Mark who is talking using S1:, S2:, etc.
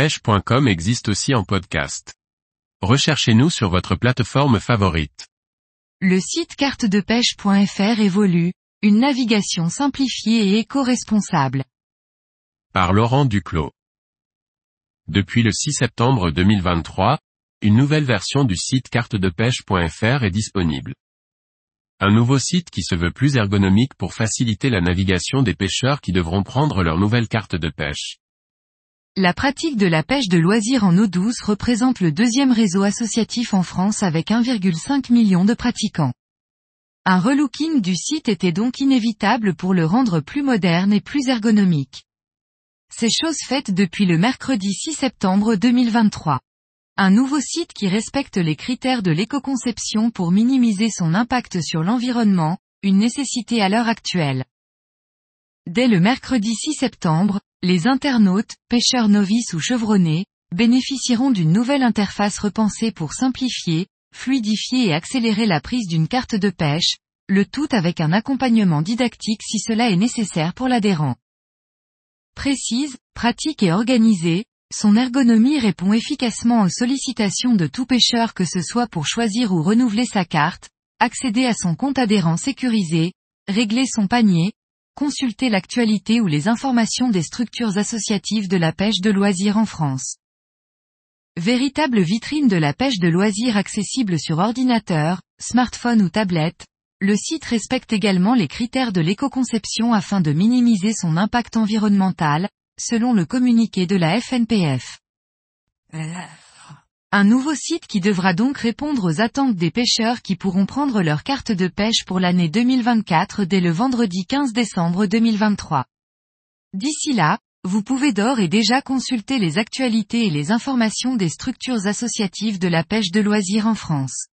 S1: pêche.com existe aussi en podcast. Recherchez-nous sur votre plateforme favorite.
S2: Le site cartedepêche.fr évolue, une navigation simplifiée et éco-responsable.
S1: Par Laurent Duclos. Depuis le 6 septembre 2023, une nouvelle version du site cartedepêche.fr est disponible. Un nouveau site qui se veut plus ergonomique pour faciliter la navigation des pêcheurs qui devront prendre leur nouvelle carte de pêche.
S2: La pratique de la pêche de loisirs en eau douce représente le deuxième réseau associatif en France avec 1,5 million de pratiquants. Un relooking du site était donc inévitable pour le rendre plus moderne et plus ergonomique. C'est chose faite depuis le mercredi 6 septembre 2023. Un nouveau site qui respecte les critères de l'éco-conception pour minimiser son impact sur l'environnement, une nécessité à l'heure actuelle. Dès le mercredi 6 septembre, les internautes, pêcheurs novices ou chevronnés, bénéficieront d'une nouvelle interface repensée pour simplifier, fluidifier et accélérer la prise d'une carte de pêche, le tout avec un accompagnement didactique si cela est nécessaire pour l'adhérent. Précise, pratique et organisée, son ergonomie répond efficacement aux sollicitations de tout pêcheur que ce soit pour choisir ou renouveler sa carte, accéder à son compte adhérent sécurisé, régler son panier, consulter l'actualité ou les informations des structures associatives de la pêche de loisirs en France. Véritable vitrine de la pêche de loisirs accessible sur ordinateur, smartphone ou tablette, le site respecte également les critères de l'éco-conception afin de minimiser son impact environnemental, selon le communiqué de la FNPF. Un nouveau site qui devra donc répondre aux attentes des pêcheurs qui pourront prendre leur carte de pêche pour l'année 2024 dès le vendredi 15 décembre 2023. D'ici là, vous pouvez d'ores et déjà consulter les actualités et les informations des structures associatives de la pêche de loisirs en France.